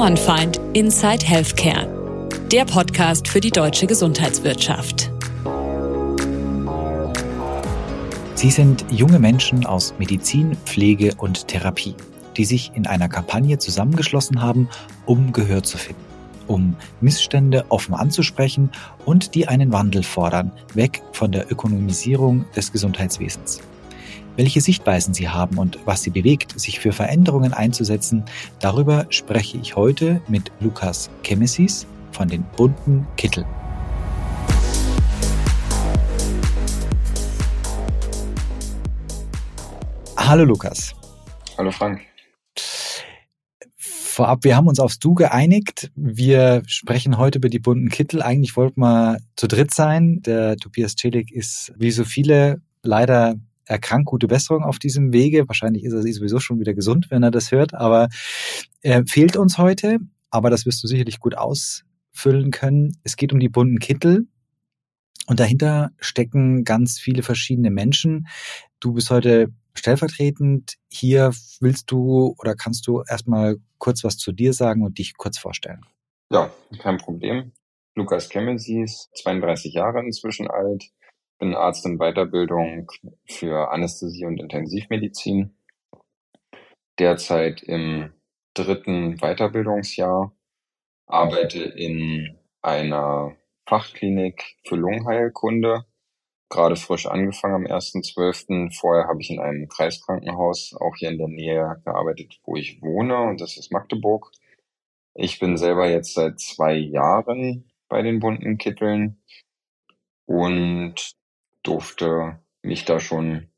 Bauernfeind Inside Healthcare. Der Podcast für die deutsche Gesundheitswirtschaft. Sie sind junge Menschen aus Medizin, Pflege und Therapie, die sich in einer Kampagne zusammengeschlossen haben, um Gehör zu finden, um Missstände offen anzusprechen und die einen Wandel fordern, weg von der Ökonomisierung des Gesundheitswesens. Welche Sichtweisen sie haben und was sie bewegt, sich für Veränderungen einzusetzen, darüber spreche ich heute mit Lukas Kemesis von den bunten Kittel. Hallo Lukas. Hallo Frank. Vorab, wir haben uns aufs Du geeinigt. Wir sprechen heute über die bunten Kittel. Eigentlich wollten wir zu dritt sein. Der Tobias Celik ist wie so viele leider erkrankt, gute Besserung auf diesem Wege. Wahrscheinlich ist er sowieso schon wieder gesund, wenn er das hört, aber er fehlt uns heute. Aber das wirst du sicherlich gut ausfüllen können. Es geht um die bunten Kittel. Und dahinter stecken ganz viele verschiedene Menschen. Du bist heute stellvertretend hier. Willst du oder kannst du erstmal kurz was zu dir sagen und dich kurz vorstellen? Ja, kein Problem. Lukas Kemmensies, 32 Jahre inzwischen alt, bin Arzt in Weiterbildung für Anästhesie und Intensivmedizin. Derzeit im dritten Weiterbildungsjahr, arbeite in einer Fachklinik für Lungenheilkunde, gerade frisch angefangen am 1.12. Vorher habe ich in einem Kreiskrankenhaus auch hier in der Nähe gearbeitet, wo ich wohne, und das ist Magdeburg. Ich bin selber jetzt seit zwei Jahren bei den bunten Kitteln und durfte mich da schon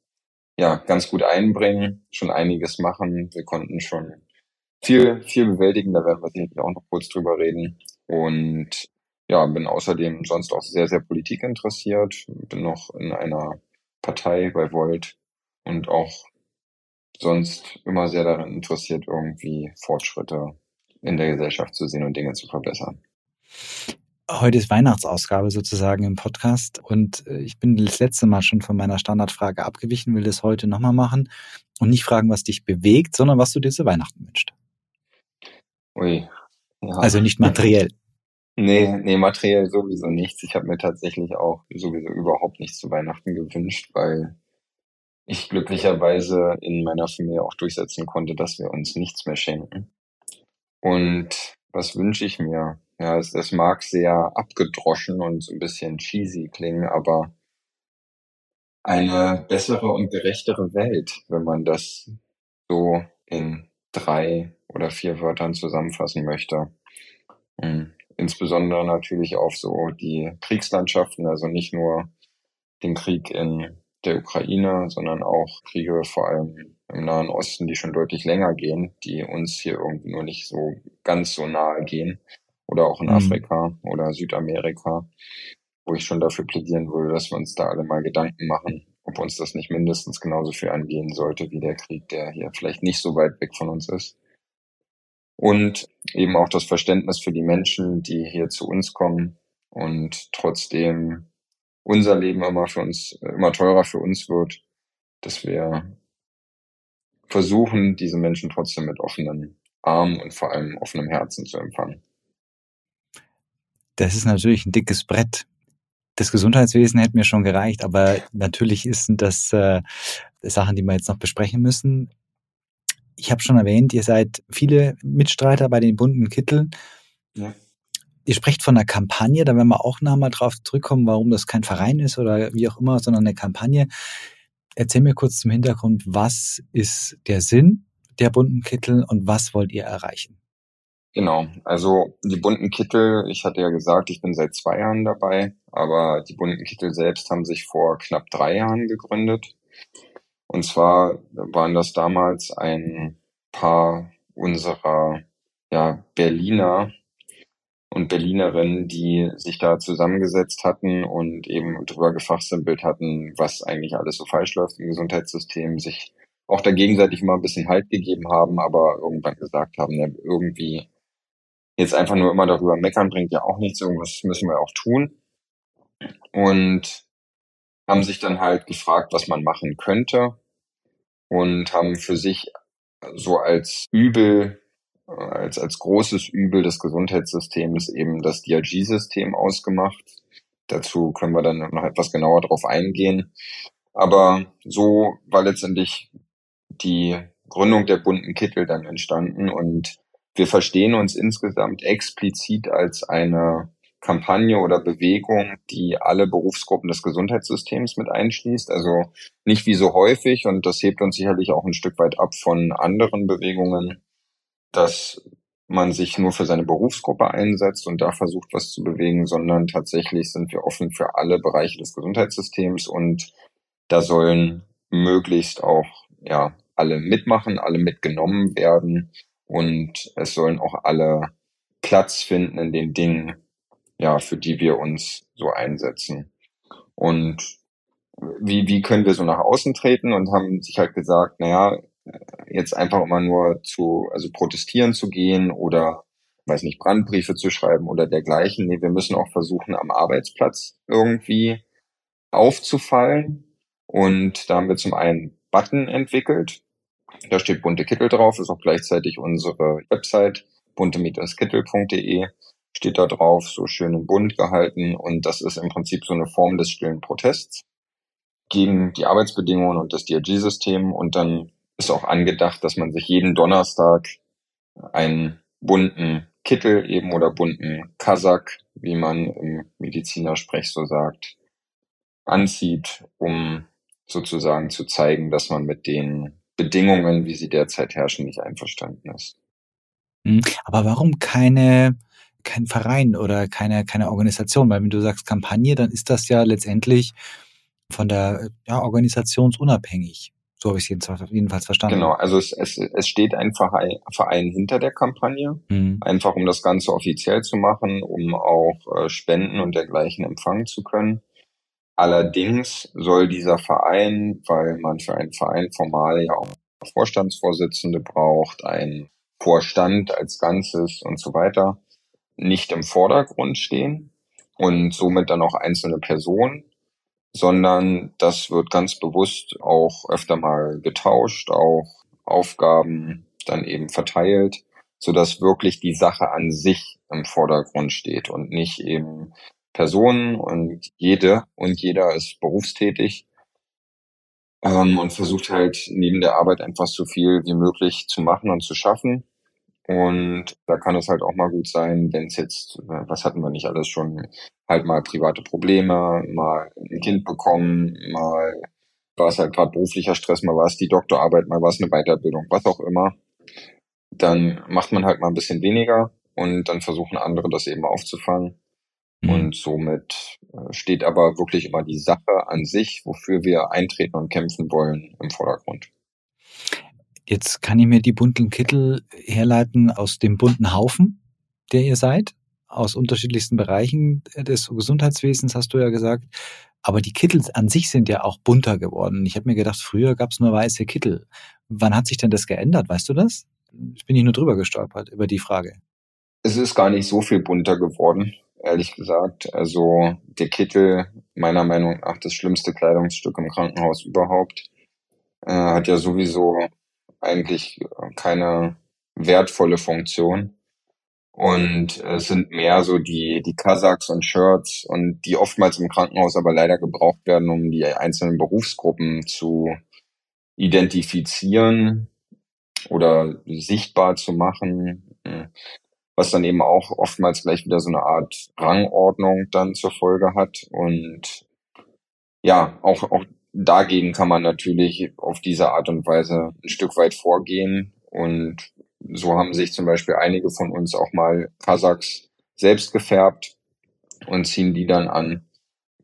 ja ganz gut einbringen, schon einiges machen. Wir konnten schon viel, viel bewältigen, da werden wir sicherlich auch noch kurz drüber reden. Und ja, bin außerdem sonst auch sehr, sehr Politik interessiert, bin noch in einer Partei bei Volt und auch sonst immer sehr daran interessiert, irgendwie Fortschritte in der Gesellschaft zu sehen und Dinge zu verbessern. Heute ist Weihnachtsausgabe sozusagen im Podcast und äh, ich bin das letzte Mal schon von meiner Standardfrage abgewichen, will das heute nochmal machen und nicht fragen, was dich bewegt, sondern was du dir zu Weihnachten wünschst. Ui. Ja. Also nicht materiell. Nee, nee, materiell sowieso nichts. Ich habe mir tatsächlich auch sowieso überhaupt nichts zu Weihnachten gewünscht, weil ich glücklicherweise in meiner Familie auch durchsetzen konnte, dass wir uns nichts mehr schenken. Und was wünsche ich mir? Ja, es, es mag sehr abgedroschen und so ein bisschen cheesy klingen, aber eine bessere und gerechtere Welt, wenn man das so in drei oder vier Wörtern zusammenfassen möchte. Und insbesondere natürlich auf so die Kriegslandschaften, also nicht nur den Krieg in der Ukraine, sondern auch Kriege vor allem im Nahen Osten, die schon deutlich länger gehen, die uns hier irgendwie nur nicht so ganz so nahe gehen oder auch in mhm. Afrika oder Südamerika, wo ich schon dafür plädieren würde, dass wir uns da alle mal Gedanken machen, ob uns das nicht mindestens genauso viel angehen sollte wie der Krieg, der hier vielleicht nicht so weit weg von uns ist. Und eben auch das Verständnis für die Menschen, die hier zu uns kommen und trotzdem unser Leben immer für uns, immer teurer für uns wird, dass wir versuchen, diese Menschen trotzdem mit offenen Armen und vor allem offenem Herzen zu empfangen das ist natürlich ein dickes Brett. Das Gesundheitswesen hätte mir schon gereicht, aber natürlich sind das äh, Sachen, die wir jetzt noch besprechen müssen. Ich habe schon erwähnt, ihr seid viele Mitstreiter bei den bunten Kitteln. Ja. Ihr sprecht von einer Kampagne, da werden wir auch nochmal drauf zurückkommen, warum das kein Verein ist oder wie auch immer, sondern eine Kampagne. Erzähl mir kurz zum Hintergrund, was ist der Sinn der bunten Kittel und was wollt ihr erreichen? Genau, also die bunten Kittel, ich hatte ja gesagt, ich bin seit zwei Jahren dabei, aber die bunten Kittel selbst haben sich vor knapp drei Jahren gegründet. Und zwar waren das damals ein paar unserer ja, Berliner und Berlinerinnen, die sich da zusammengesetzt hatten und eben drüber gefachsimpelt hatten, was eigentlich alles so falsch läuft im Gesundheitssystem, sich auch da gegenseitig immer ein bisschen Halt gegeben haben, aber irgendwann gesagt haben, ja, irgendwie Jetzt einfach nur immer darüber meckern bringt ja auch nichts. Irgendwas müssen wir auch tun. Und haben sich dann halt gefragt, was man machen könnte und haben für sich so als Übel als, als großes Übel des Gesundheitssystems eben das DRG-System ausgemacht. Dazu können wir dann noch etwas genauer drauf eingehen. Aber so war letztendlich die Gründung der bunten Kittel dann entstanden und wir verstehen uns insgesamt explizit als eine Kampagne oder Bewegung, die alle Berufsgruppen des Gesundheitssystems mit einschließt. Also nicht wie so häufig, und das hebt uns sicherlich auch ein Stück weit ab von anderen Bewegungen, dass man sich nur für seine Berufsgruppe einsetzt und da versucht, was zu bewegen, sondern tatsächlich sind wir offen für alle Bereiche des Gesundheitssystems und da sollen möglichst auch ja alle mitmachen, alle mitgenommen werden und es sollen auch alle Platz finden in den Dingen, ja, für die wir uns so einsetzen. Und wie, wie können wir so nach außen treten und haben sich halt gesagt, naja, jetzt einfach immer nur zu, also protestieren zu gehen oder, weiß nicht, Brandbriefe zu schreiben oder dergleichen. Nee, wir müssen auch versuchen, am Arbeitsplatz irgendwie aufzufallen. Und da haben wir zum einen Button entwickelt. Da steht bunte Kittel drauf, ist auch gleichzeitig unsere Website bunte-kittel.de steht da drauf, so schön in bunt gehalten und das ist im Prinzip so eine Form des stillen Protests gegen die Arbeitsbedingungen und das DRG-System und dann ist auch angedacht, dass man sich jeden Donnerstag einen bunten Kittel eben oder bunten Kasak, wie man im Medizinersprech so sagt, anzieht, um sozusagen zu zeigen, dass man mit den Bedingungen, wie sie derzeit herrschen, nicht einverstanden ist. Hm, aber warum keine kein Verein oder keine, keine Organisation, weil wenn du sagst Kampagne, dann ist das ja letztendlich von der ja, organisationsunabhängig. So habe ich es jedenfalls verstanden. Genau, also es, es, es steht ein Verein, Verein hinter der Kampagne, mhm. einfach um das Ganze offiziell zu machen, um auch äh, Spenden und dergleichen empfangen zu können. Allerdings soll dieser Verein, weil man für einen Verein formal ja auch Vorstandsvorsitzende braucht, ein Vorstand als Ganzes und so weiter, nicht im Vordergrund stehen und somit dann auch einzelne Personen, sondern das wird ganz bewusst auch öfter mal getauscht, auch Aufgaben dann eben verteilt, so dass wirklich die Sache an sich im Vordergrund steht und nicht eben Personen und jede und jeder ist berufstätig ähm, und versucht halt neben der Arbeit einfach so viel wie möglich zu machen und zu schaffen. Und da kann es halt auch mal gut sein, wenn es jetzt, was hatten wir nicht alles schon, halt mal private Probleme, mal ein Kind bekommen, mal war es halt gerade beruflicher Stress, mal war es die Doktorarbeit, mal war es eine Weiterbildung, was auch immer. Dann macht man halt mal ein bisschen weniger und dann versuchen andere das eben aufzufangen. Mhm. Und somit äh, steht aber wirklich immer die Sache an sich, wofür wir eintreten und kämpfen wollen, im Vordergrund. Jetzt kann ich mir die bunten Kittel herleiten aus dem bunten Haufen, der ihr seid, aus unterschiedlichsten Bereichen des Gesundheitswesens, hast du ja gesagt. Aber die Kittel an sich sind ja auch bunter geworden. Ich habe mir gedacht, früher gab es nur weiße Kittel. Wann hat sich denn das geändert? Weißt du das? Ich bin nicht nur drüber gestolpert über die Frage. Es ist gar nicht so viel bunter geworden, ehrlich gesagt. Also der Kittel, meiner Meinung nach das schlimmste Kleidungsstück im Krankenhaus überhaupt, äh, hat ja sowieso eigentlich keine wertvolle Funktion. Und es sind mehr so die, die Kasachs und Shirts und die oftmals im Krankenhaus aber leider gebraucht werden, um die einzelnen Berufsgruppen zu identifizieren oder sichtbar zu machen, was dann eben auch oftmals gleich wieder so eine Art Rangordnung dann zur Folge hat. Und ja, auch, auch dagegen kann man natürlich auf diese Art und Weise ein Stück weit vorgehen. Und so haben sich zum Beispiel einige von uns auch mal Kasachs selbst gefärbt und ziehen die dann an.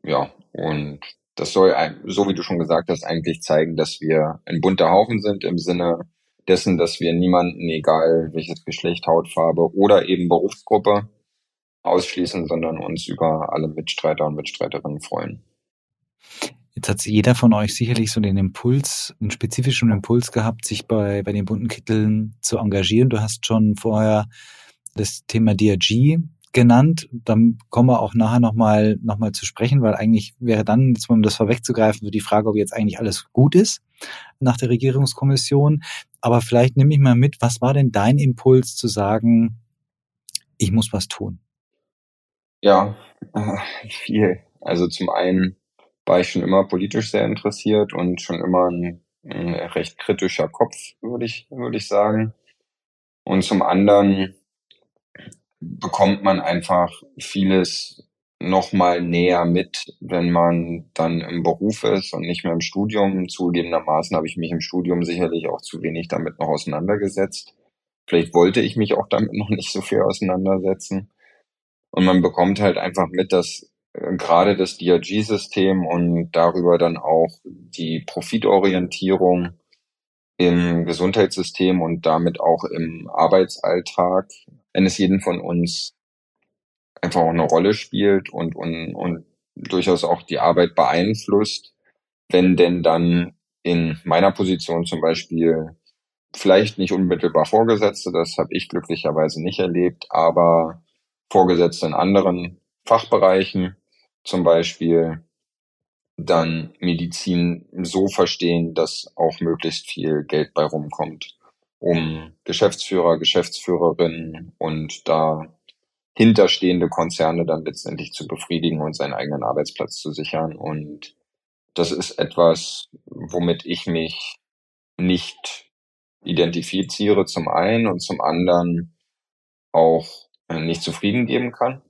Ja, und das soll, so wie du schon gesagt hast, eigentlich zeigen, dass wir ein bunter Haufen sind im Sinne dessen, dass wir niemanden, egal welches Geschlecht, Hautfarbe oder eben Berufsgruppe, ausschließen, sondern uns über alle Mitstreiter und Mitstreiterinnen freuen. Jetzt hat jeder von euch sicherlich so den Impuls, einen spezifischen Impuls gehabt, sich bei, bei den bunten Kitteln zu engagieren. Du hast schon vorher das Thema DRG genannt. Dann kommen wir auch nachher nochmal noch mal zu sprechen, weil eigentlich wäre dann, um das vorwegzugreifen, so die Frage, ob jetzt eigentlich alles gut ist nach der Regierungskommission. Aber vielleicht nehme ich mal mit, was war denn dein Impuls zu sagen, ich muss was tun? Ja, äh, viel. Also zum einen war ich schon immer politisch sehr interessiert und schon immer ein, ein recht kritischer Kopf, würde ich, würde ich sagen. Und zum anderen bekommt man einfach vieles noch mal näher mit, wenn man dann im Beruf ist und nicht mehr im Studium. Zugegebenermaßen habe ich mich im Studium sicherlich auch zu wenig damit noch auseinandergesetzt. Vielleicht wollte ich mich auch damit noch nicht so viel auseinandersetzen. Und man bekommt halt einfach mit, dass gerade das DRG-System und darüber dann auch die Profitorientierung im Gesundheitssystem und damit auch im Arbeitsalltag eines jeden von uns einfach auch eine Rolle spielt und, und, und durchaus auch die Arbeit beeinflusst, wenn denn dann in meiner Position zum Beispiel vielleicht nicht unmittelbar Vorgesetzte, das habe ich glücklicherweise nicht erlebt, aber Vorgesetzte in anderen Fachbereichen zum Beispiel dann Medizin so verstehen, dass auch möglichst viel Geld bei rumkommt, um Geschäftsführer, Geschäftsführerinnen und da hinterstehende Konzerne dann letztendlich zu befriedigen und seinen eigenen Arbeitsplatz zu sichern. Und das ist etwas, womit ich mich nicht identifiziere zum einen und zum anderen auch nicht zufrieden geben kann.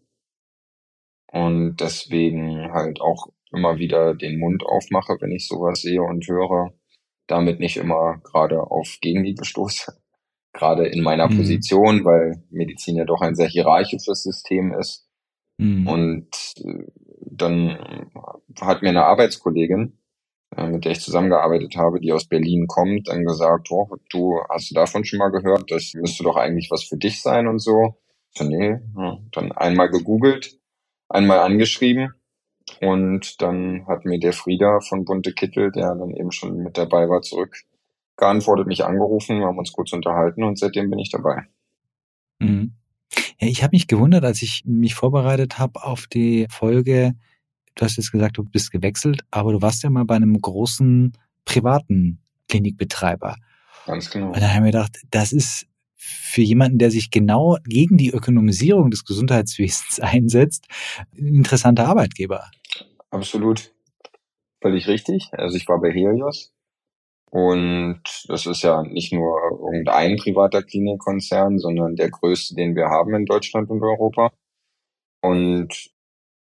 Und deswegen halt auch immer wieder den Mund aufmache, wenn ich sowas sehe und höre, damit nicht immer gerade auf Gegenliebe stoße. Gerade in meiner mhm. Position, weil Medizin ja doch ein sehr hierarchisches System ist. Mhm. Und äh, dann hat mir eine Arbeitskollegin, äh, mit der ich zusammengearbeitet habe, die aus Berlin kommt, dann gesagt, oh, du hast du davon schon mal gehört, das müsste doch eigentlich was für dich sein und so. So, nee, dann einmal gegoogelt, einmal angeschrieben und dann hat mir der Frieder von Bunte Kittel, der dann eben schon mit dabei war, zurück geantwortet, mich angerufen, wir haben uns kurz unterhalten und seitdem bin ich dabei. Mhm. Ja, ich habe mich gewundert, als ich mich vorbereitet habe auf die Folge. Du hast jetzt gesagt, du bist gewechselt, aber du warst ja mal bei einem großen privaten Klinikbetreiber. Ganz genau. Und dann haben wir gedacht, das ist für jemanden, der sich genau gegen die Ökonomisierung des Gesundheitswesens einsetzt, ein interessanter Arbeitgeber. Absolut. Völlig richtig. Also ich war bei Helios und das ist ja nicht nur irgendein privater Klinikkonzern, sondern der größte, den wir haben in Deutschland und Europa. Und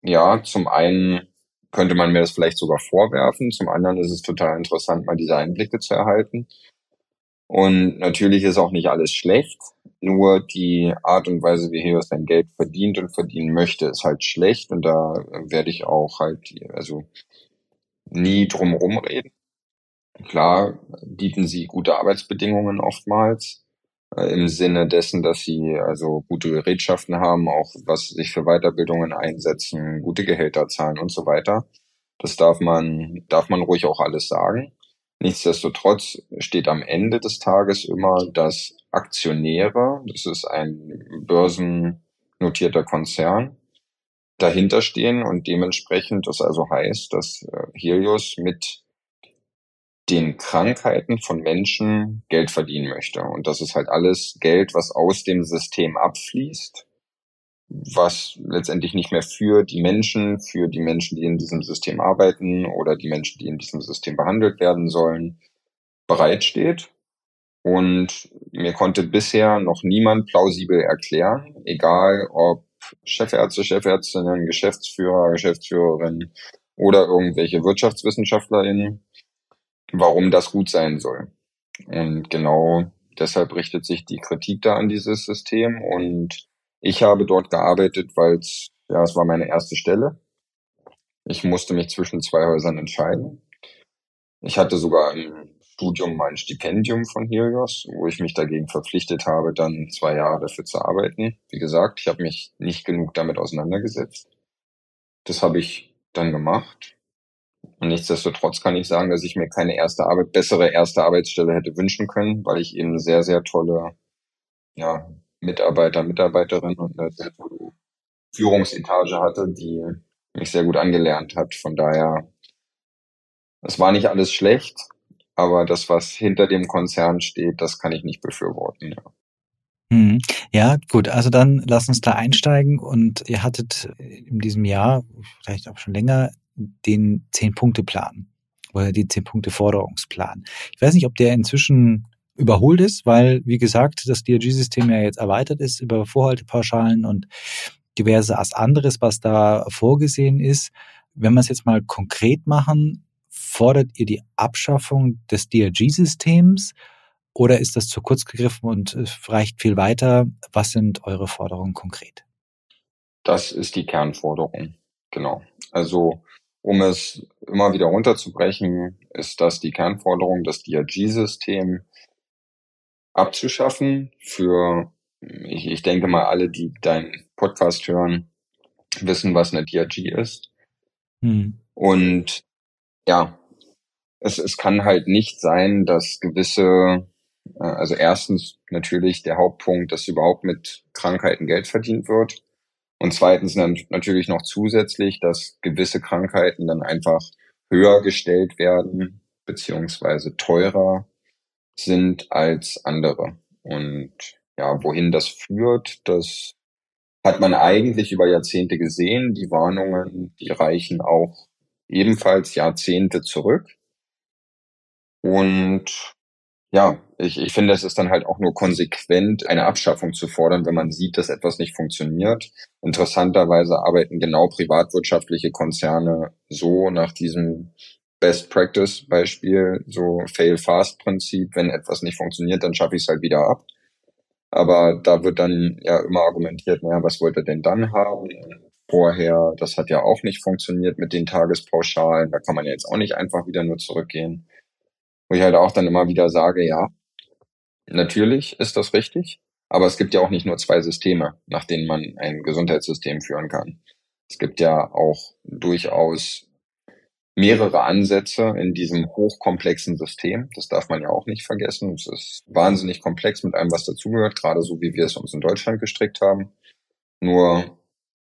ja, zum einen könnte man mir das vielleicht sogar vorwerfen, zum anderen ist es total interessant, mal diese Einblicke zu erhalten. Und natürlich ist auch nicht alles schlecht, nur die Art und Weise, wie Helios sein Geld verdient und verdienen möchte, ist halt schlecht und da werde ich auch halt, also nie drum rumreden. Klar bieten sie gute Arbeitsbedingungen oftmals, äh, im Sinne dessen, dass sie also gute Gerätschaften haben, auch was sich für Weiterbildungen einsetzen, gute Gehälter zahlen und so weiter. Das darf man, darf man ruhig auch alles sagen. Nichtsdestotrotz steht am Ende des Tages immer, dass Aktionäre, das ist ein börsennotierter Konzern, dahinter stehen und dementsprechend das also heißt, dass äh, Helios mit den Krankheiten von Menschen Geld verdienen möchte. Und das ist halt alles Geld, was aus dem System abfließt, was letztendlich nicht mehr für die Menschen, für die Menschen, die in diesem System arbeiten oder die Menschen, die in diesem System behandelt werden sollen, bereitsteht. Und mir konnte bisher noch niemand plausibel erklären, egal ob Chefärzte, Chefärztinnen, Geschäftsführer, Geschäftsführerinnen oder irgendwelche WirtschaftswissenschaftlerInnen, warum das gut sein soll. Und genau deshalb richtet sich die Kritik da an dieses System. Und ich habe dort gearbeitet, weil es, ja, es war meine erste Stelle. Ich musste mich zwischen zwei Häusern entscheiden. Ich hatte sogar im Studium mein Stipendium von Helios, wo ich mich dagegen verpflichtet habe, dann zwei Jahre dafür zu arbeiten. Wie gesagt, ich habe mich nicht genug damit auseinandergesetzt. Das habe ich dann gemacht und nichtsdestotrotz kann ich sagen, dass ich mir keine erste Arbeit, bessere erste Arbeitsstelle hätte wünschen können, weil ich eben sehr, sehr tolle ja, Mitarbeiter, Mitarbeiterinnen und eine Führungsetage hatte, die mich sehr gut angelernt hat. Von daher, es war nicht alles schlecht, aber das, was hinter dem Konzern steht, das kann ich nicht befürworten. Ja. Hm. Ja, gut, also dann lass uns da einsteigen und ihr hattet in diesem Jahr, vielleicht auch schon länger, den Zehn-Punkte-Plan oder den Zehn-Punkte-Forderungsplan. Ich weiß nicht, ob der inzwischen überholt ist, weil, wie gesagt, das DRG-System ja jetzt erweitert ist über Vorhaltepauschalen und diverse anderes, was da vorgesehen ist. Wenn wir es jetzt mal konkret machen, fordert ihr die Abschaffung des DRG-Systems oder ist das zu kurz gegriffen und reicht viel weiter? Was sind eure Forderungen konkret? Das ist die Kernforderung, genau. Also um es immer wieder runterzubrechen, ist das die Kernforderung, das DRG-System abzuschaffen für, ich, ich denke mal, alle, die deinen Podcast hören, wissen, was eine DRG ist. Hm. Und ja, es, es kann halt nicht sein, dass gewisse, äh, also erstens natürlich der Hauptpunkt, dass überhaupt mit Krankheiten Geld verdient wird. Und zweitens dann natürlich noch zusätzlich, dass gewisse Krankheiten dann einfach höher gestellt werden, beziehungsweise teurer sind als andere. Und ja, wohin das führt, das hat man eigentlich über Jahrzehnte gesehen. Die Warnungen, die reichen auch ebenfalls Jahrzehnte zurück. Und ja, ich, ich finde, es ist dann halt auch nur konsequent, eine Abschaffung zu fordern, wenn man sieht, dass etwas nicht funktioniert. Interessanterweise arbeiten genau privatwirtschaftliche Konzerne so nach diesem Best Practice Beispiel, so Fail Fast Prinzip. Wenn etwas nicht funktioniert, dann schaffe ich es halt wieder ab. Aber da wird dann ja immer argumentiert, naja, was wollt ihr denn dann haben? Vorher, das hat ja auch nicht funktioniert mit den Tagespauschalen. Da kann man ja jetzt auch nicht einfach wieder nur zurückgehen. Wo ich halt auch dann immer wieder sage, ja, natürlich ist das richtig. Aber es gibt ja auch nicht nur zwei Systeme, nach denen man ein Gesundheitssystem führen kann. Es gibt ja auch durchaus mehrere Ansätze in diesem hochkomplexen System. Das darf man ja auch nicht vergessen. Es ist wahnsinnig komplex mit allem, was dazugehört, gerade so wie wir es uns in Deutschland gestrickt haben. Nur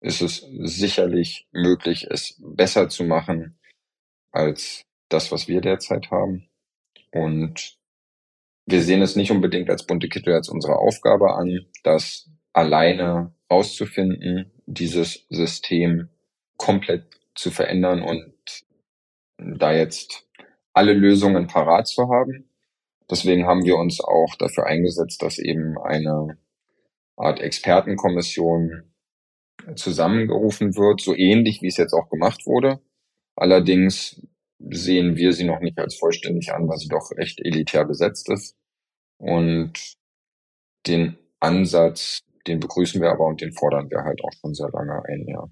ist es sicherlich möglich, es besser zu machen als das, was wir derzeit haben. Und wir sehen es nicht unbedingt als bunte Kittel als unsere Aufgabe an, das alleine rauszufinden, dieses System komplett zu verändern und da jetzt alle Lösungen parat zu haben. Deswegen haben wir uns auch dafür eingesetzt, dass eben eine Art Expertenkommission zusammengerufen wird, so ähnlich wie es jetzt auch gemacht wurde. Allerdings sehen wir sie noch nicht als vollständig an, weil sie doch recht elitär besetzt ist. Und den Ansatz, den begrüßen wir aber und den fordern wir halt auch schon sehr lange ein, ja.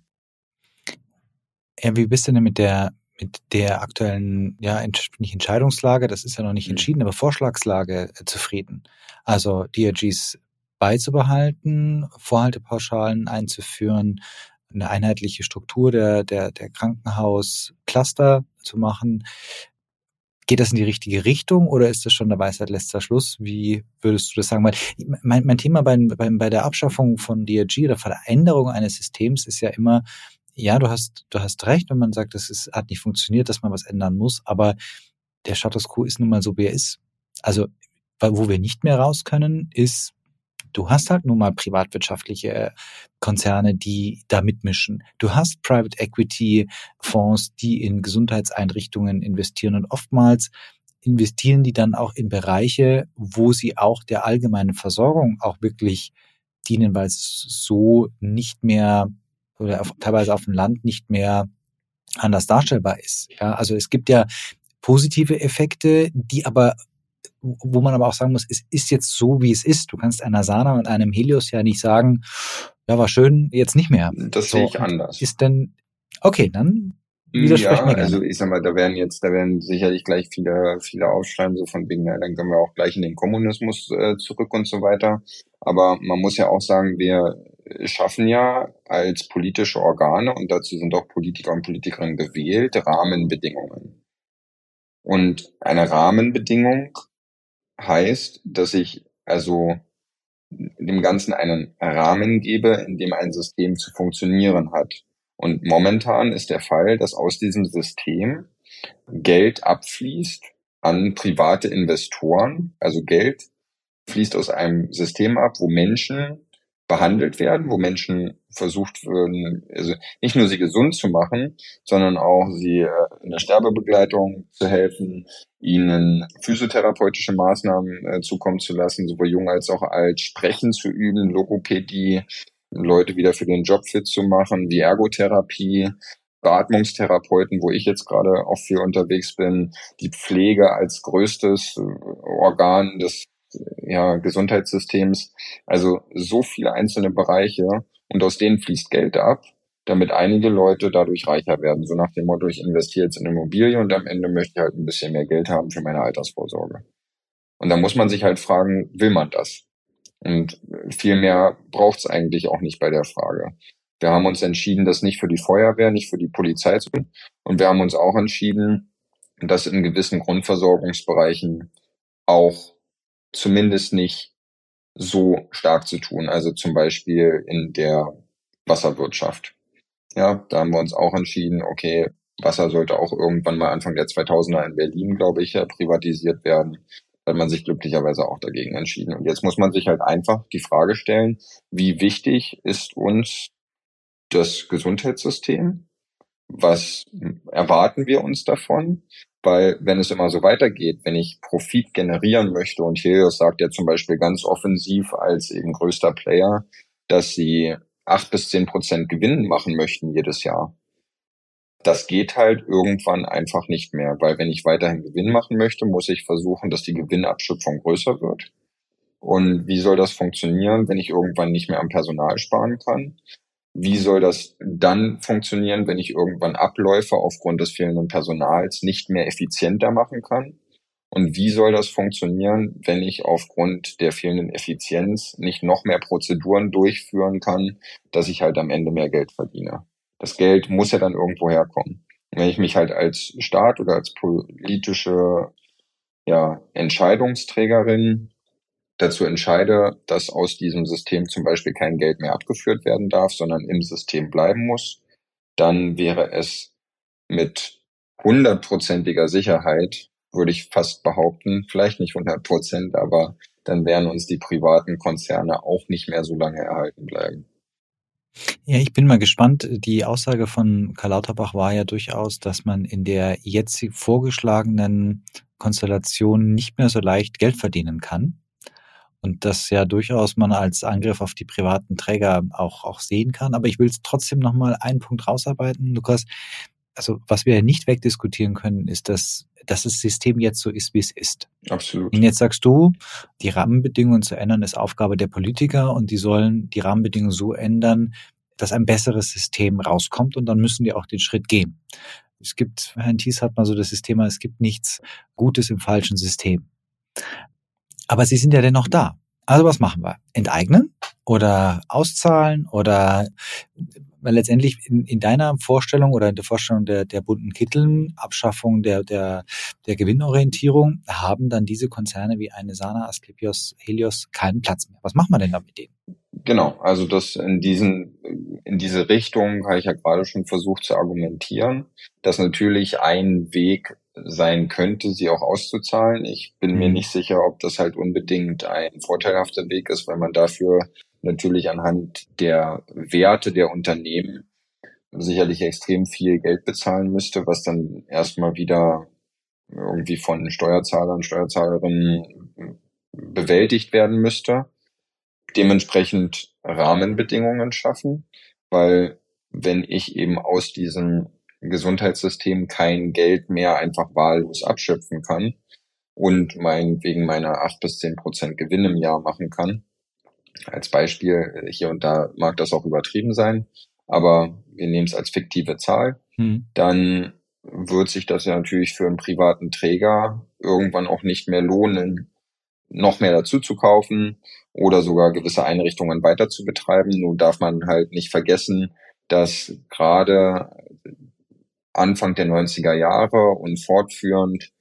Ja, wie bist du denn mit der mit der aktuellen, ja, nicht Entscheidungslage, das ist ja noch nicht mhm. entschieden, aber Vorschlagslage äh, zufrieden. Also DRGs beizubehalten, Vorhaltepauschalen einzuführen, eine einheitliche Struktur der, der, der Krankenhauscluster zu machen. Geht das in die richtige Richtung oder ist das schon der Weisheit letzter Schluss? Wie würdest du das sagen? Weil mein, mein Thema bei, bei, bei der Abschaffung von DRG oder Veränderung eines Systems ist ja immer, ja, du hast, du hast recht, wenn man sagt, ist, hat nicht funktioniert, dass man was ändern muss, aber der Status quo ist nun mal so, wie er ist. Also, wo wir nicht mehr raus können, ist, du hast halt nun mal privatwirtschaftliche Konzerne, die da mitmischen. Du hast Private Equity Fonds, die in Gesundheitseinrichtungen investieren und oftmals investieren die dann auch in Bereiche, wo sie auch der allgemeinen Versorgung auch wirklich dienen, weil es so nicht mehr oder auf, teilweise auf dem Land nicht mehr anders darstellbar ist. Ja, also es gibt ja positive Effekte, die aber wo man aber auch sagen muss, es ist jetzt so, wie es ist. Du kannst einer Sana und einem Helios ja nicht sagen, ja, war schön, jetzt nicht mehr. Das so, sehe ich anders. Ist denn, okay, dann widersprechen ja. Also ich sag mal, da werden jetzt, da werden sicherlich gleich viele, viele aufschreiben, so von wegen, ja, dann können wir auch gleich in den Kommunismus äh, zurück und so weiter. Aber man muss ja auch sagen, wir schaffen ja als politische Organe, und dazu sind auch Politiker und Politikerinnen gewählt, Rahmenbedingungen. Und eine Rahmenbedingung heißt, dass ich also dem Ganzen einen Rahmen gebe, in dem ein System zu funktionieren hat. Und momentan ist der Fall, dass aus diesem System Geld abfließt an private Investoren. Also Geld fließt aus einem System ab, wo Menschen behandelt werden, wo Menschen versucht würden, also nicht nur sie gesund zu machen, sondern auch sie äh, in der Sterbebegleitung zu helfen, ihnen physiotherapeutische Maßnahmen äh, zukommen zu lassen, sowohl jung als auch alt, Sprechen zu üben, Logopädie, Leute wieder für den Job fit zu machen, wie Ergotherapie, Beatmungstherapeuten, wo ich jetzt gerade auch viel unterwegs bin, die Pflege als größtes äh, Organ des ja, Gesundheitssystems. Also so viele einzelne Bereiche und aus denen fließt Geld ab, damit einige Leute dadurch reicher werden. So nach dem Motto, ich investiere jetzt in Immobilie und am Ende möchte ich halt ein bisschen mehr Geld haben für meine Altersvorsorge. Und da muss man sich halt fragen, will man das? Und viel mehr braucht es eigentlich auch nicht bei der Frage. Wir haben uns entschieden, das nicht für die Feuerwehr, nicht für die Polizei zu tun. Und wir haben uns auch entschieden, das in gewissen Grundversorgungsbereichen auch zumindest nicht so stark zu tun. Also zum Beispiel in der Wasserwirtschaft. Ja, da haben wir uns auch entschieden, okay, Wasser sollte auch irgendwann mal Anfang der 2000er in Berlin, glaube ich, privatisiert werden. Da hat man sich glücklicherweise auch dagegen entschieden. Und jetzt muss man sich halt einfach die Frage stellen, wie wichtig ist uns das Gesundheitssystem? Was erwarten wir uns davon? Weil wenn es immer so weitergeht, wenn ich Profit generieren möchte, und Helios sagt ja zum Beispiel ganz offensiv als eben größter Player, dass sie acht bis zehn Prozent Gewinn machen möchten jedes Jahr. Das geht halt irgendwann einfach nicht mehr, weil wenn ich weiterhin Gewinn machen möchte, muss ich versuchen, dass die Gewinnabschöpfung größer wird. Und wie soll das funktionieren, wenn ich irgendwann nicht mehr am Personal sparen kann? Wie soll das dann funktionieren, wenn ich irgendwann Abläufe aufgrund des fehlenden Personals nicht mehr effizienter machen kann? Und wie soll das funktionieren, wenn ich aufgrund der fehlenden Effizienz nicht noch mehr Prozeduren durchführen kann, dass ich halt am Ende mehr Geld verdiene? Das Geld muss ja dann irgendwo herkommen. Wenn ich mich halt als Staat oder als politische ja, Entscheidungsträgerin dazu entscheide, dass aus diesem System zum Beispiel kein Geld mehr abgeführt werden darf, sondern im System bleiben muss, dann wäre es mit hundertprozentiger Sicherheit, würde ich fast behaupten, vielleicht nicht hundert Prozent, aber dann werden uns die privaten Konzerne auch nicht mehr so lange erhalten bleiben. Ja, ich bin mal gespannt. Die Aussage von Karl Lauterbach war ja durchaus, dass man in der jetzt vorgeschlagenen Konstellation nicht mehr so leicht Geld verdienen kann. Und das ja durchaus man als Angriff auf die privaten Träger auch, auch sehen kann. Aber ich will trotzdem nochmal einen Punkt rausarbeiten, Lukas. Also was wir nicht wegdiskutieren können, ist, dass, dass das System jetzt so ist, wie es ist. Absolut. Und jetzt sagst du, die Rahmenbedingungen zu ändern, ist Aufgabe der Politiker und die sollen die Rahmenbedingungen so ändern, dass ein besseres System rauskommt und dann müssen die auch den Schritt gehen. Es gibt, Herrn Thies hat mal so das System, es gibt nichts Gutes im falschen System. Aber sie sind ja dennoch da. Also was machen wir? Enteignen oder auszahlen oder weil letztendlich in, in deiner Vorstellung oder in der Vorstellung der, der bunten Kitteln, Abschaffung der, der, der Gewinnorientierung, haben dann diese Konzerne wie eine Sana, Asklepios, Helios keinen Platz mehr. Was machen wir denn da mit denen? Genau, also das in diesen, in diese Richtung habe ich ja gerade schon versucht zu argumentieren, dass natürlich ein Weg sein könnte, sie auch auszuzahlen. Ich bin mhm. mir nicht sicher, ob das halt unbedingt ein vorteilhafter Weg ist, weil man dafür natürlich anhand der Werte der Unternehmen sicherlich extrem viel Geld bezahlen müsste, was dann erstmal wieder irgendwie von Steuerzahlern, Steuerzahlerinnen bewältigt werden müsste. Dementsprechend Rahmenbedingungen schaffen, weil wenn ich eben aus diesem Gesundheitssystem kein Geld mehr einfach wahllos abschöpfen kann und mein, wegen meiner acht bis zehn Prozent Gewinn im Jahr machen kann. Als Beispiel, hier und da mag das auch übertrieben sein, aber wir nehmen es als fiktive Zahl, hm. dann wird sich das ja natürlich für einen privaten Träger irgendwann auch nicht mehr lohnen, noch mehr dazu zu kaufen oder sogar gewisse Einrichtungen weiter zu betreiben. Nun darf man halt nicht vergessen, dass gerade Anfang der 90er Jahre und fortführend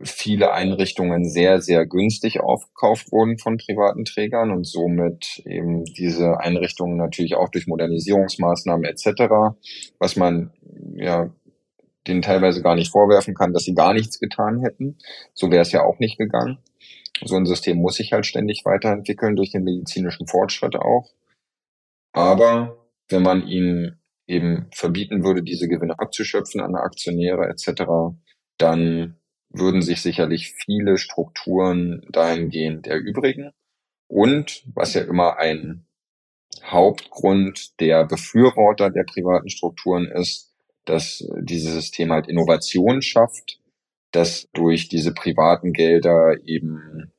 viele Einrichtungen sehr, sehr günstig aufgekauft wurden von privaten Trägern und somit eben diese Einrichtungen natürlich auch durch Modernisierungsmaßnahmen etc., was man ja denen teilweise gar nicht vorwerfen kann, dass sie gar nichts getan hätten. So wäre es ja auch nicht gegangen. So ein System muss sich halt ständig weiterentwickeln durch den medizinischen Fortschritt auch. Aber wenn man ihnen eben verbieten würde, diese Gewinne abzuschöpfen an Aktionäre etc., dann würden sich sicherlich viele Strukturen dahingehend erübrigen. Und was ja immer ein Hauptgrund der Befürworter der privaten Strukturen ist, dass dieses System halt Innovation schafft, dass durch diese privaten Gelder eben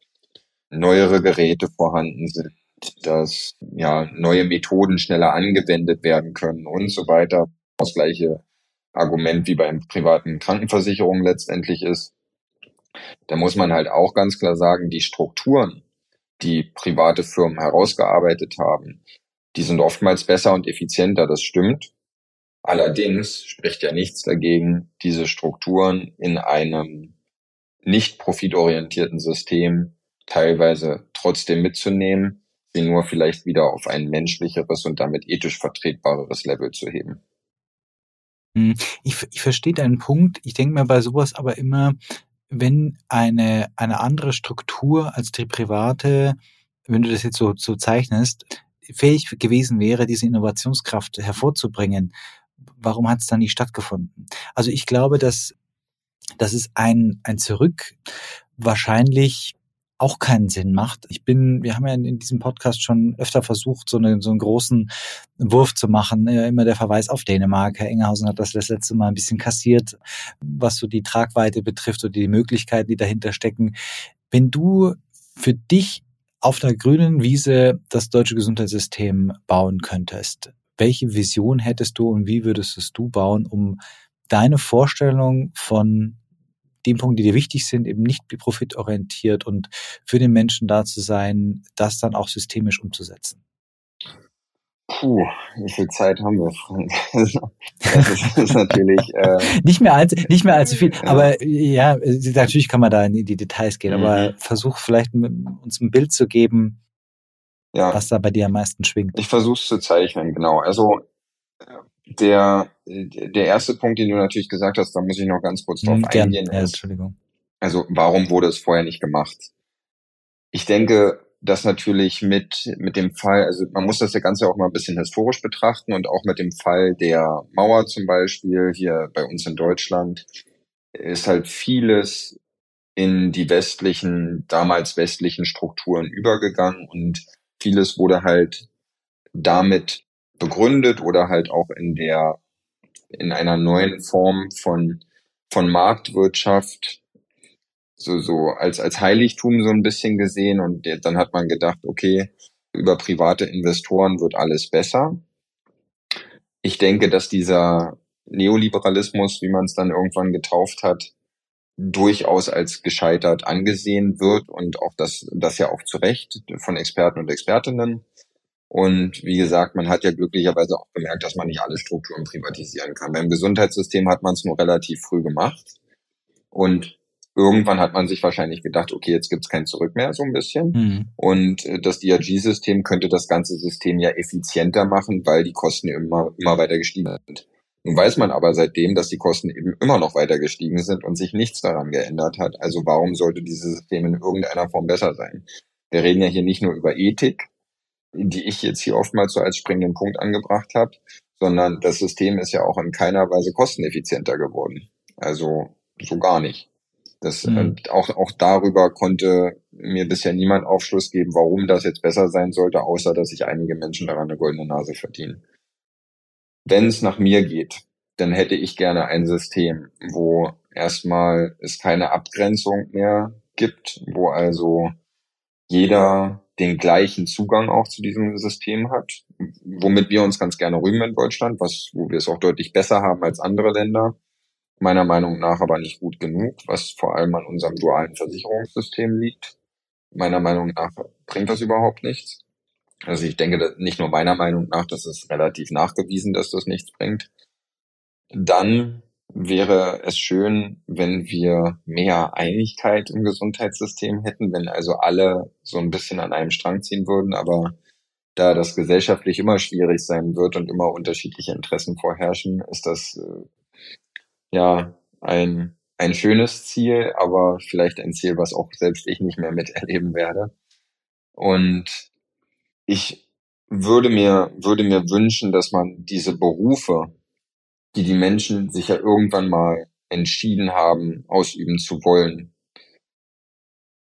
neuere Geräte vorhanden sind, dass ja neue Methoden schneller angewendet werden können und so weiter. Das gleiche Argument wie beim privaten Krankenversicherung letztendlich ist. Da muss man halt auch ganz klar sagen, die Strukturen, die private Firmen herausgearbeitet haben, die sind oftmals besser und effizienter, das stimmt. Allerdings spricht ja nichts dagegen, diese Strukturen in einem nicht profitorientierten System teilweise trotzdem mitzunehmen, sie nur vielleicht wieder auf ein menschlicheres und damit ethisch vertretbareres Level zu heben. Hm, ich, ich verstehe deinen Punkt. Ich denke mir bei sowas aber immer, wenn eine, eine andere Struktur als die private, wenn du das jetzt so, so zeichnest, fähig gewesen wäre, diese Innovationskraft hervorzubringen, warum hat es dann nicht stattgefunden? Also ich glaube, dass, dass es ein, ein Zurück wahrscheinlich auch keinen Sinn macht. Ich bin, wir haben ja in, diesem Podcast schon öfter versucht, so, eine, so einen großen Wurf zu machen. Immer der Verweis auf Dänemark. Herr Engerhausen hat das das letzte Mal ein bisschen kassiert, was so die Tragweite betrifft oder die Möglichkeiten, die dahinter stecken. Wenn du für dich auf der grünen Wiese das deutsche Gesundheitssystem bauen könntest, welche Vision hättest du und wie würdest es du bauen, um deine Vorstellung von den Punkten, die dir wichtig sind, eben nicht profitorientiert und für den Menschen da zu sein, das dann auch systemisch umzusetzen? Puh, wie viel Zeit haben wir, Frank? Das ist, das ist natürlich äh, nicht mehr als nicht mehr allzu viel, aber ja, natürlich kann man da in die Details gehen, mhm. aber versuch vielleicht uns ein Bild zu geben, ja. was da bei dir am meisten schwingt. Ich versuche es zu zeichnen, genau. Also der, der erste Punkt, den du natürlich gesagt hast, da muss ich noch ganz kurz drauf hm, eingehen. Ja, Entschuldigung. Also warum wurde es vorher nicht gemacht? Ich denke, dass natürlich mit, mit dem Fall, also man muss das ja Ganze auch mal ein bisschen historisch betrachten und auch mit dem Fall der Mauer zum Beispiel hier bei uns in Deutschland ist halt vieles in die westlichen, damals westlichen Strukturen übergegangen und vieles wurde halt damit begründet oder halt auch in der, in einer neuen Form von, von Marktwirtschaft so, so als, als Heiligtum so ein bisschen gesehen und dann hat man gedacht, okay, über private Investoren wird alles besser. Ich denke, dass dieser Neoliberalismus, wie man es dann irgendwann getauft hat, durchaus als gescheitert angesehen wird und auch das, das ja auch zu Recht von Experten und Expertinnen. Und wie gesagt, man hat ja glücklicherweise auch gemerkt, dass man nicht alle Strukturen privatisieren kann. Beim Gesundheitssystem hat man es nur relativ früh gemacht. Und irgendwann hat man sich wahrscheinlich gedacht, okay, jetzt gibt's kein Zurück mehr, so ein bisschen. Mhm. Und äh, das DRG-System könnte das ganze System ja effizienter machen, weil die Kosten immer, immer weiter gestiegen sind. Nun weiß man aber seitdem, dass die Kosten eben immer noch weiter gestiegen sind und sich nichts daran geändert hat. Also warum sollte dieses System in irgendeiner Form besser sein? Wir reden ja hier nicht nur über Ethik, die ich jetzt hier oftmals so als springenden Punkt angebracht habe, sondern das System ist ja auch in keiner Weise kosteneffizienter geworden. Also so gar nicht. Das, mhm. äh, auch, auch darüber konnte mir bisher niemand Aufschluss geben, warum das jetzt besser sein sollte, außer dass sich einige Menschen daran eine goldene Nase verdienen. Wenn es nach mir geht, dann hätte ich gerne ein System, wo erstmal es keine Abgrenzung mehr gibt, wo also jeder den gleichen Zugang auch zu diesem System hat, womit wir uns ganz gerne rühmen in Deutschland, was, wo wir es auch deutlich besser haben als andere Länder. Meiner Meinung nach aber nicht gut genug, was vor allem an unserem dualen Versicherungssystem liegt. Meiner Meinung nach bringt das überhaupt nichts. Also ich denke, nicht nur meiner Meinung nach, das ist relativ nachgewiesen, dass das nichts bringt. Dann wäre es schön, wenn wir mehr Einigkeit im Gesundheitssystem hätten, wenn also alle so ein bisschen an einem Strang ziehen würden, aber da das gesellschaftlich immer schwierig sein wird und immer unterschiedliche Interessen vorherrschen, ist das äh, ja ein, ein schönes Ziel, aber vielleicht ein Ziel, was auch selbst ich nicht mehr miterleben werde. Und ich würde mir, würde mir wünschen, dass man diese Berufe, die die Menschen sich ja irgendwann mal entschieden haben, ausüben zu wollen,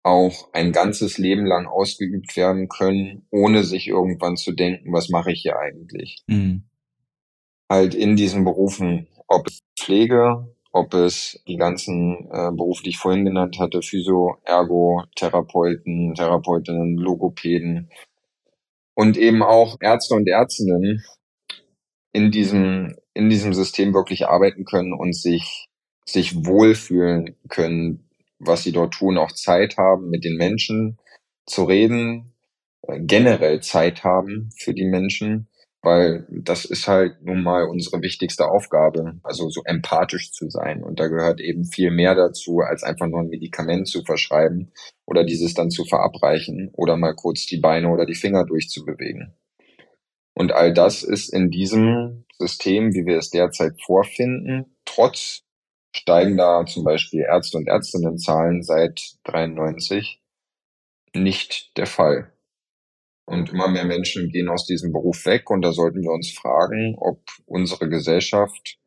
auch ein ganzes Leben lang ausgeübt werden können, ohne sich irgendwann zu denken, was mache ich hier eigentlich? Mhm. Halt in diesen Berufen, ob es Pflege, ob es die ganzen äh, Berufe, die ich vorhin genannt hatte, Physio, Ergo, Therapeuten, Therapeutinnen, Logopäden und eben auch Ärzte und Ärztinnen in diesem, in diesem System wirklich arbeiten können und sich, sich wohlfühlen können, was sie dort tun, auch Zeit haben, mit den Menschen zu reden, äh, generell Zeit haben für die Menschen, weil das ist halt nun mal unsere wichtigste Aufgabe, also so empathisch zu sein. Und da gehört eben viel mehr dazu, als einfach nur ein Medikament zu verschreiben oder dieses dann zu verabreichen oder mal kurz die Beine oder die Finger durchzubewegen. Und all das ist in diesem System, wie wir es derzeit vorfinden, trotz steigen da zum Beispiel Ärzte und Ärztinnenzahlen seit 93 nicht der Fall. Und immer mehr Menschen gehen aus diesem Beruf weg und da sollten wir uns fragen, ob unsere Gesellschaft,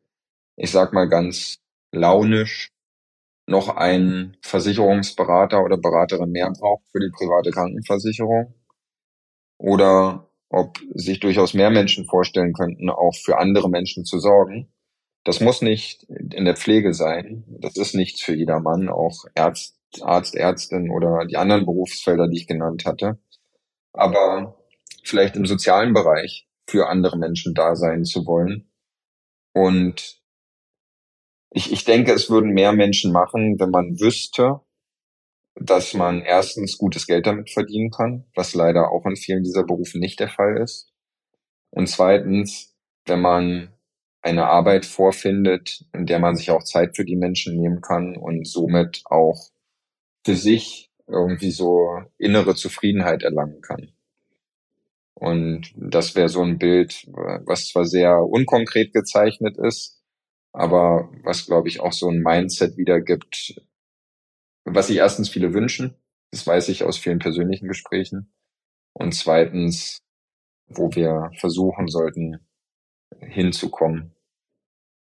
ich sag mal ganz launisch, noch einen Versicherungsberater oder Beraterin mehr braucht für die private Krankenversicherung oder ob sich durchaus mehr Menschen vorstellen könnten, auch für andere Menschen zu sorgen das muss nicht in der Pflege sein. Das ist nichts für jedermann, auch Arzt, Arzt, Ärztin oder die anderen Berufsfelder, die ich genannt hatte. Aber vielleicht im sozialen Bereich für andere Menschen da sein zu wollen. Und ich, ich denke, es würden mehr Menschen machen, wenn man wüsste, dass man erstens gutes Geld damit verdienen kann, was leider auch in vielen dieser Berufe nicht der Fall ist. Und zweitens, wenn man eine Arbeit vorfindet, in der man sich auch Zeit für die Menschen nehmen kann und somit auch für sich irgendwie so innere Zufriedenheit erlangen kann. Und das wäre so ein Bild, was zwar sehr unkonkret gezeichnet ist, aber was, glaube ich, auch so ein Mindset wiedergibt, was sich erstens viele wünschen, das weiß ich aus vielen persönlichen Gesprächen, und zweitens, wo wir versuchen sollten, hinzukommen,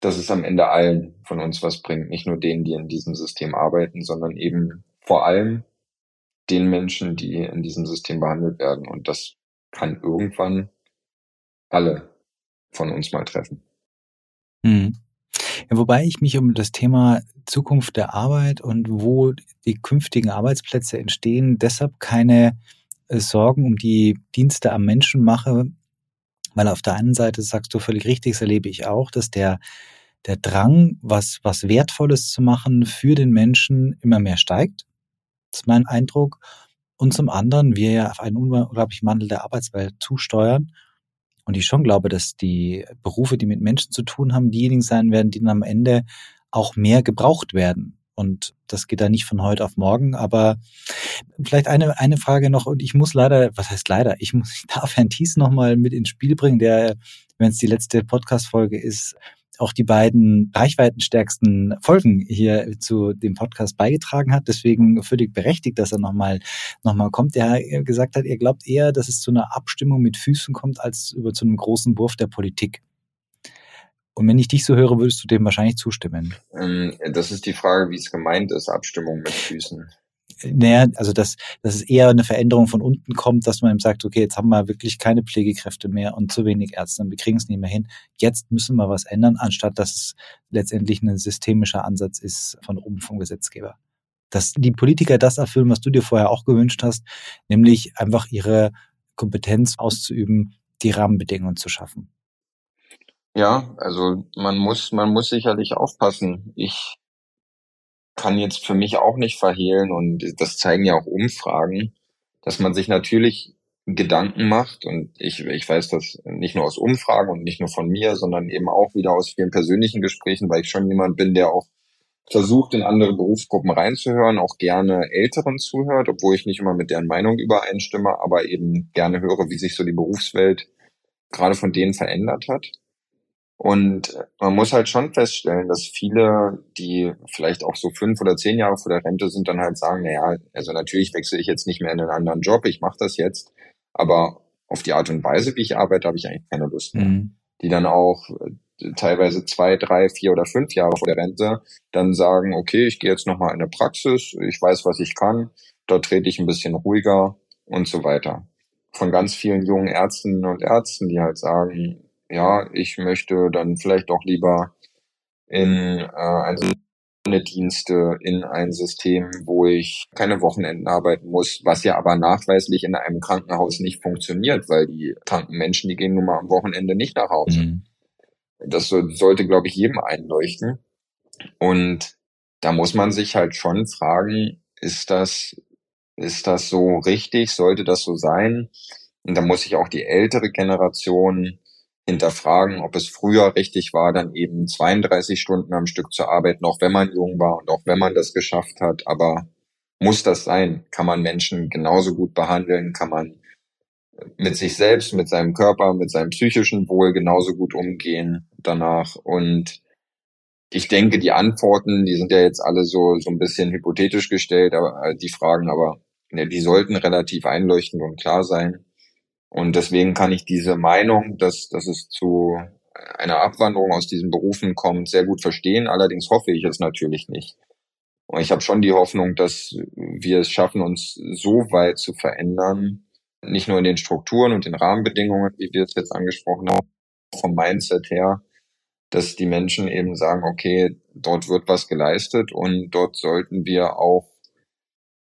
dass es am Ende allen von uns was bringt, nicht nur denen, die in diesem System arbeiten, sondern eben vor allem den Menschen, die in diesem System behandelt werden. Und das kann irgendwann alle von uns mal treffen. Hm. Ja, wobei ich mich um das Thema Zukunft der Arbeit und wo die künftigen Arbeitsplätze entstehen, deshalb keine äh, Sorgen um die Dienste am Menschen mache, weil auf der einen Seite sagst du völlig richtig, das erlebe ich auch, dass der, der Drang, was, was Wertvolles zu machen für den Menschen immer mehr steigt. Das ist mein Eindruck. Und zum anderen, wir ja auf einen unglaublichen Wandel der Arbeitswelt zusteuern. Und ich schon glaube, dass die Berufe, die mit Menschen zu tun haben, diejenigen sein werden, die dann am Ende auch mehr gebraucht werden. Und das geht da nicht von heute auf morgen. Aber vielleicht eine, eine Frage noch. Und ich muss leider, was heißt leider? Ich muss, ich darf Herrn Thies nochmal mit ins Spiel bringen, der, wenn es die letzte Podcast-Folge ist, auch die beiden reichweitenstärksten Folgen hier zu dem Podcast beigetragen hat. Deswegen völlig berechtigt, dass er nochmal noch mal kommt. Der gesagt hat, er glaubt eher, dass es zu einer Abstimmung mit Füßen kommt, als über zu einem großen Wurf der Politik. Und wenn ich dich so höre, würdest du dem wahrscheinlich zustimmen. Ähm, das ist die Frage, wie es gemeint ist, Abstimmung mit Füßen. Naja, also dass, dass es eher eine Veränderung von unten kommt, dass man ihm sagt, okay, jetzt haben wir wirklich keine Pflegekräfte mehr und zu wenig Ärzte und wir kriegen es nicht mehr hin. Jetzt müssen wir was ändern, anstatt dass es letztendlich ein systemischer Ansatz ist von oben vom Gesetzgeber. Dass die Politiker das erfüllen, was du dir vorher auch gewünscht hast, nämlich einfach ihre Kompetenz auszuüben, die Rahmenbedingungen zu schaffen. Ja, also man muss, man muss sicherlich aufpassen. Ich kann jetzt für mich auch nicht verhehlen und das zeigen ja auch Umfragen, dass man sich natürlich Gedanken macht. Und ich, ich weiß das nicht nur aus Umfragen und nicht nur von mir, sondern eben auch wieder aus vielen persönlichen Gesprächen, weil ich schon jemand bin, der auch versucht, in andere Berufsgruppen reinzuhören, auch gerne Älteren zuhört, obwohl ich nicht immer mit deren Meinung übereinstimme, aber eben gerne höre, wie sich so die Berufswelt gerade von denen verändert hat. Und man muss halt schon feststellen, dass viele, die vielleicht auch so fünf oder zehn Jahre vor der Rente sind, dann halt sagen, naja, also natürlich wechsle ich jetzt nicht mehr in einen anderen Job, ich mache das jetzt, aber auf die Art und Weise, wie ich arbeite, habe ich eigentlich keine Lust mehr. Mhm. Die dann auch äh, teilweise zwei, drei, vier oder fünf Jahre vor der Rente dann sagen, okay, ich gehe jetzt nochmal in eine Praxis, ich weiß, was ich kann, dort trete ich ein bisschen ruhiger und so weiter. Von ganz vielen jungen Ärztinnen und Ärzten, die halt sagen, ja, ich möchte dann vielleicht auch lieber in äh, ein Dienste in ein System, wo ich keine Wochenenden arbeiten muss, was ja aber nachweislich in einem Krankenhaus nicht funktioniert, weil die kranken Menschen, die gehen nun mal am Wochenende nicht nach Hause. Mhm. Das so, sollte, glaube ich, jedem einleuchten. Und da muss man sich halt schon fragen, ist das, ist das so richtig? Sollte das so sein? Und da muss sich auch die ältere Generation hinterfragen, ob es früher richtig war, dann eben 32 Stunden am Stück zu arbeiten, auch wenn man jung war und auch wenn man das geschafft hat. Aber muss das sein? Kann man Menschen genauso gut behandeln? Kann man mit sich selbst, mit seinem Körper, mit seinem psychischen Wohl genauso gut umgehen danach? Und ich denke, die Antworten, die sind ja jetzt alle so, so ein bisschen hypothetisch gestellt, aber äh, die Fragen, aber ja, die sollten relativ einleuchtend und klar sein. Und deswegen kann ich diese Meinung, dass, dass es zu einer Abwanderung aus diesen Berufen kommt, sehr gut verstehen. Allerdings hoffe ich es natürlich nicht. Und ich habe schon die Hoffnung, dass wir es schaffen, uns so weit zu verändern, nicht nur in den Strukturen und den Rahmenbedingungen, wie wir es jetzt angesprochen haben, vom Mindset her, dass die Menschen eben sagen, okay, dort wird was geleistet und dort sollten wir auch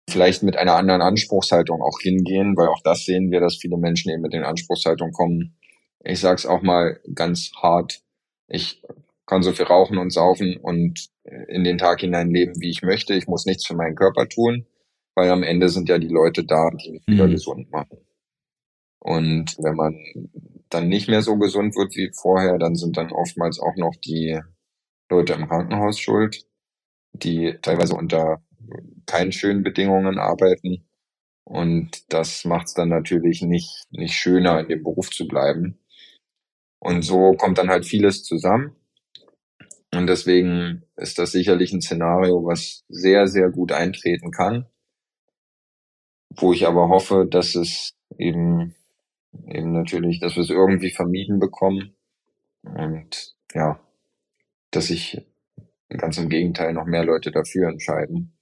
vielleicht mit einer anderen Anspruchshaltung auch hingehen, weil auch das sehen wir, dass viele Menschen eben mit den Anspruchshaltungen kommen. Ich sag's auch mal ganz hart. Ich kann so viel rauchen und saufen und in den Tag hinein leben, wie ich möchte. Ich muss nichts für meinen Körper tun, weil am Ende sind ja die Leute da, die mich wieder mhm. gesund machen. Und wenn man dann nicht mehr so gesund wird wie vorher, dann sind dann oftmals auch noch die Leute im Krankenhaus schuld, die teilweise unter keinen schönen Bedingungen arbeiten. Und das macht es dann natürlich nicht, nicht schöner, in dem Beruf zu bleiben. Und so kommt dann halt vieles zusammen. Und deswegen ist das sicherlich ein Szenario, was sehr, sehr gut eintreten kann. Wo ich aber hoffe, dass es eben, eben natürlich, dass wir es irgendwie vermieden bekommen. Und ja, dass sich ganz im Gegenteil noch mehr Leute dafür entscheiden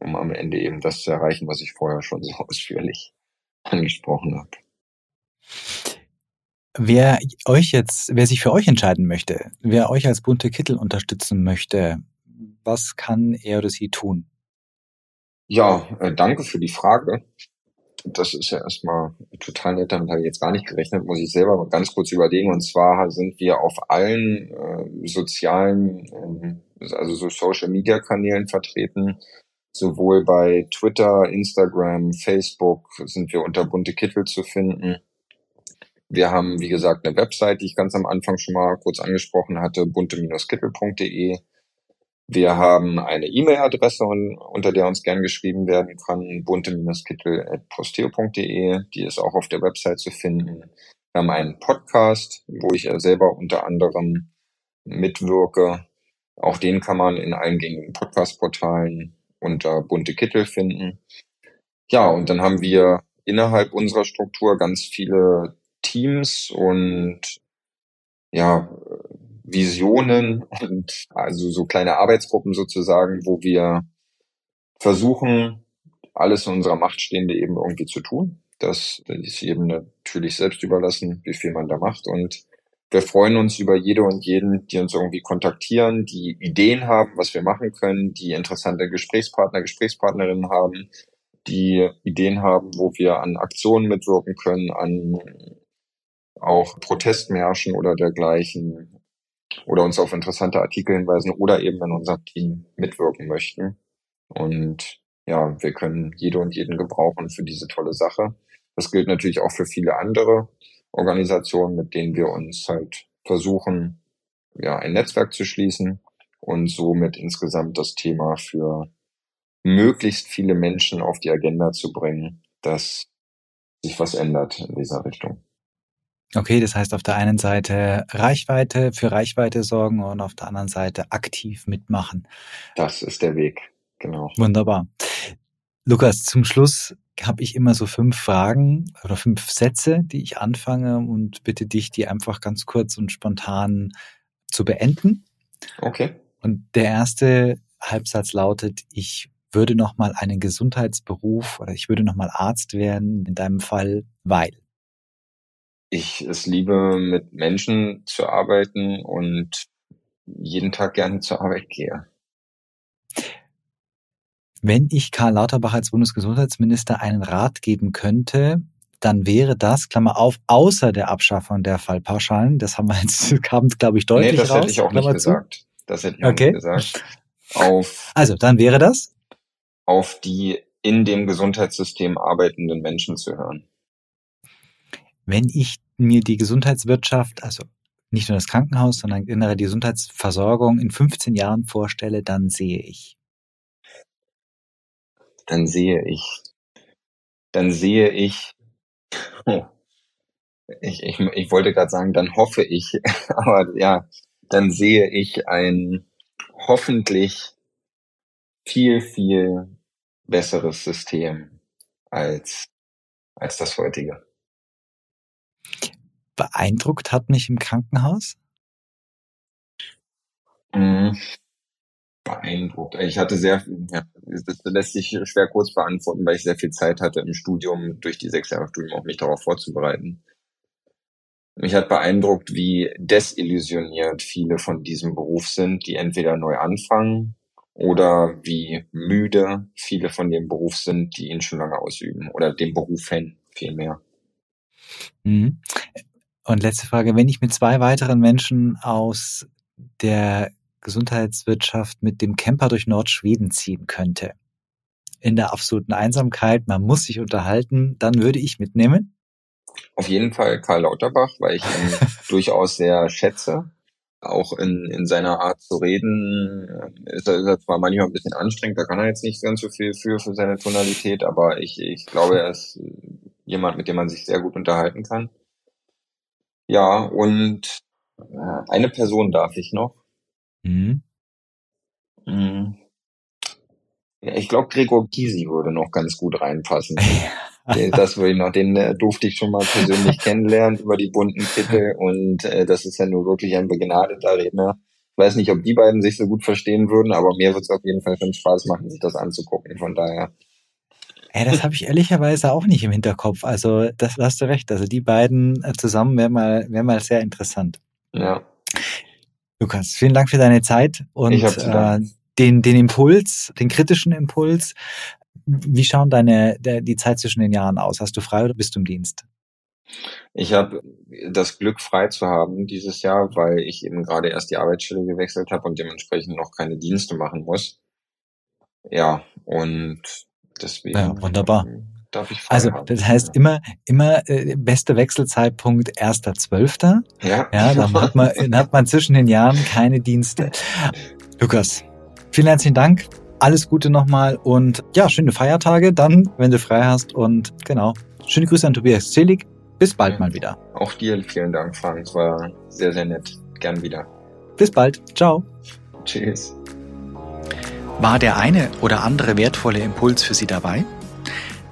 um am Ende eben das zu erreichen, was ich vorher schon so ausführlich angesprochen habe. Wer euch jetzt, wer sich für euch entscheiden möchte, wer euch als bunte Kittel unterstützen möchte, was kann er oder sie tun? Ja, äh, danke für die Frage. Das ist ja erstmal total nett, damit habe ich jetzt gar nicht gerechnet, muss ich selber mal ganz kurz überlegen. Und zwar sind wir auf allen äh, sozialen, äh, also so Social Media Kanälen vertreten sowohl bei Twitter, Instagram, Facebook sind wir unter bunte Kittel zu finden. Wir haben, wie gesagt, eine Website, die ich ganz am Anfang schon mal kurz angesprochen hatte, bunte-kittel.de. Wir haben eine E-Mail-Adresse, unter der uns gern geschrieben werden kann, bunte-kittel.posteo.de. Die ist auch auf der Website zu finden. Wir haben einen Podcast, wo ich selber unter anderem mitwirke. Auch den kann man in allen gängigen Podcast-Portalen unter bunte Kittel finden. Ja, und dann haben wir innerhalb unserer Struktur ganz viele Teams und ja, Visionen und also so kleine Arbeitsgruppen sozusagen, wo wir versuchen, alles in unserer Macht Stehende eben irgendwie zu tun. Das ist jedem natürlich selbst überlassen, wie viel man da macht. Und wir freuen uns über jede und jeden, die uns irgendwie kontaktieren, die Ideen haben, was wir machen können, die interessante Gesprächspartner, Gesprächspartnerinnen haben, die Ideen haben, wo wir an Aktionen mitwirken können, an auch Protestmärschen oder dergleichen oder uns auf interessante Artikel hinweisen oder eben in unserem Team mitwirken möchten. Und ja, wir können jede und jeden gebrauchen für diese tolle Sache. Das gilt natürlich auch für viele andere Organisationen, mit denen wir uns halt versuchen, ja, ein Netzwerk zu schließen und somit insgesamt das Thema für möglichst viele Menschen auf die Agenda zu bringen, dass sich was ändert in dieser Richtung. Okay, das heißt auf der einen Seite Reichweite, für Reichweite sorgen und auf der anderen Seite aktiv mitmachen. Das ist der Weg, genau. Wunderbar. Lukas, zum Schluss habe ich immer so fünf Fragen oder fünf Sätze, die ich anfange und bitte dich, die einfach ganz kurz und spontan zu beenden. Okay. Und der erste Halbsatz lautet, ich würde noch mal einen Gesundheitsberuf oder ich würde noch mal Arzt werden in deinem Fall, weil ich es liebe, mit Menschen zu arbeiten und jeden Tag gerne zur Arbeit gehe. Wenn ich Karl Lauterbach als Bundesgesundheitsminister einen Rat geben könnte, dann wäre das, Klammer auf, außer der Abschaffung der Fallpauschalen, das haben wir jetzt, kam, glaube ich, deutlich nee, das raus. hätte ich auch Klammer nicht zu. gesagt. Das hätte ich okay. auch nicht gesagt. Auf, also, dann wäre das? Auf die in dem Gesundheitssystem arbeitenden Menschen zu hören. Wenn ich mir die Gesundheitswirtschaft, also nicht nur das Krankenhaus, sondern generell die Gesundheitsversorgung in 15 Jahren vorstelle, dann sehe ich. Dann sehe ich. Dann sehe ich. Oh, ich, ich, ich wollte gerade sagen, dann hoffe ich, aber ja, dann sehe ich ein hoffentlich viel, viel besseres System als, als das heutige beeindruckt hat mich im Krankenhaus? Mhm. Beeindruckt. Ich hatte sehr, ja, das lässt sich schwer kurz beantworten, weil ich sehr viel Zeit hatte im Studium, durch die sechs Jahre Studium auch mich darauf vorzubereiten. Mich hat beeindruckt, wie desillusioniert viele von diesem Beruf sind, die entweder neu anfangen oder wie müde viele von dem Beruf sind, die ihn schon lange ausüben oder dem Beruf hin vielmehr. Mhm. Und letzte Frage, wenn ich mit zwei weiteren Menschen aus der Gesundheitswirtschaft mit dem Camper durch Nordschweden ziehen könnte, in der absoluten Einsamkeit, man muss sich unterhalten, dann würde ich mitnehmen? Auf jeden Fall Karl Lauterbach, weil ich ihn durchaus sehr schätze. Auch in, in seiner Art zu reden äh, ist er, ist er zwar manchmal ein bisschen anstrengend, da kann er jetzt nicht ganz so viel für, für seine Tonalität, aber ich, ich glaube, er ist jemand, mit dem man sich sehr gut unterhalten kann. Ja, und äh, eine Person darf ich noch. Mhm. Mhm. Ja, ich glaube, Gregor Gysi würde noch ganz gut reinpassen. das würde ich noch, den äh, durfte ich schon mal persönlich kennenlernen über die bunten Kittel und äh, das ist ja nur wirklich ein begnadeter Redner. Ich weiß nicht, ob die beiden sich so gut verstehen würden, aber mir wird es auf jeden Fall schon Spaß machen, sich das anzugucken. Von daher ja, das habe ich ehrlicherweise auch nicht im Hinterkopf. Also, das da hast du recht. Also die beiden äh, zusammen wäre mal, wäre mal sehr interessant. Ja. Lukas, vielen Dank für deine Zeit und äh, den, den Impuls, den kritischen Impuls. Wie schauen deine der, die Zeit zwischen den Jahren aus? Hast du frei oder bist du im Dienst? Ich habe das Glück, frei zu haben dieses Jahr, weil ich eben gerade erst die Arbeitsstelle gewechselt habe und dementsprechend noch keine Dienste machen muss. Ja, und Deswegen ja, wunderbar. Darf ich also das heißt immer immer äh, beste Wechselzeitpunkt 1.12. Ja. Ja, dann hat man dann hat man zwischen den Jahren keine Dienste. Lukas, vielen herzlichen Dank. Alles Gute nochmal und ja, schöne Feiertage dann, wenn du frei hast und genau. Schöne Grüße an Tobias Zelig. Bis bald ja. mal wieder. Auch dir vielen Dank, Frank. Es war sehr, sehr nett. Gern wieder. Bis bald. Ciao. Tschüss. War der eine oder andere wertvolle Impuls für Sie dabei?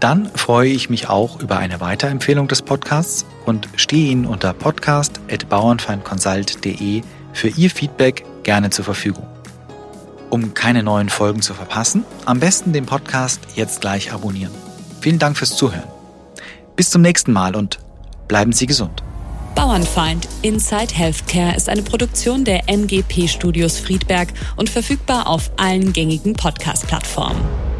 Dann freue ich mich auch über eine Weiterempfehlung des Podcasts und stehe Ihnen unter podcast.bauernfeindconsult.de für Ihr Feedback gerne zur Verfügung. Um keine neuen Folgen zu verpassen, am besten den Podcast jetzt gleich abonnieren. Vielen Dank fürs Zuhören. Bis zum nächsten Mal und bleiben Sie gesund. Bauernfeind Inside Healthcare ist eine Produktion der MGP Studios Friedberg und verfügbar auf allen gängigen Podcast-Plattformen.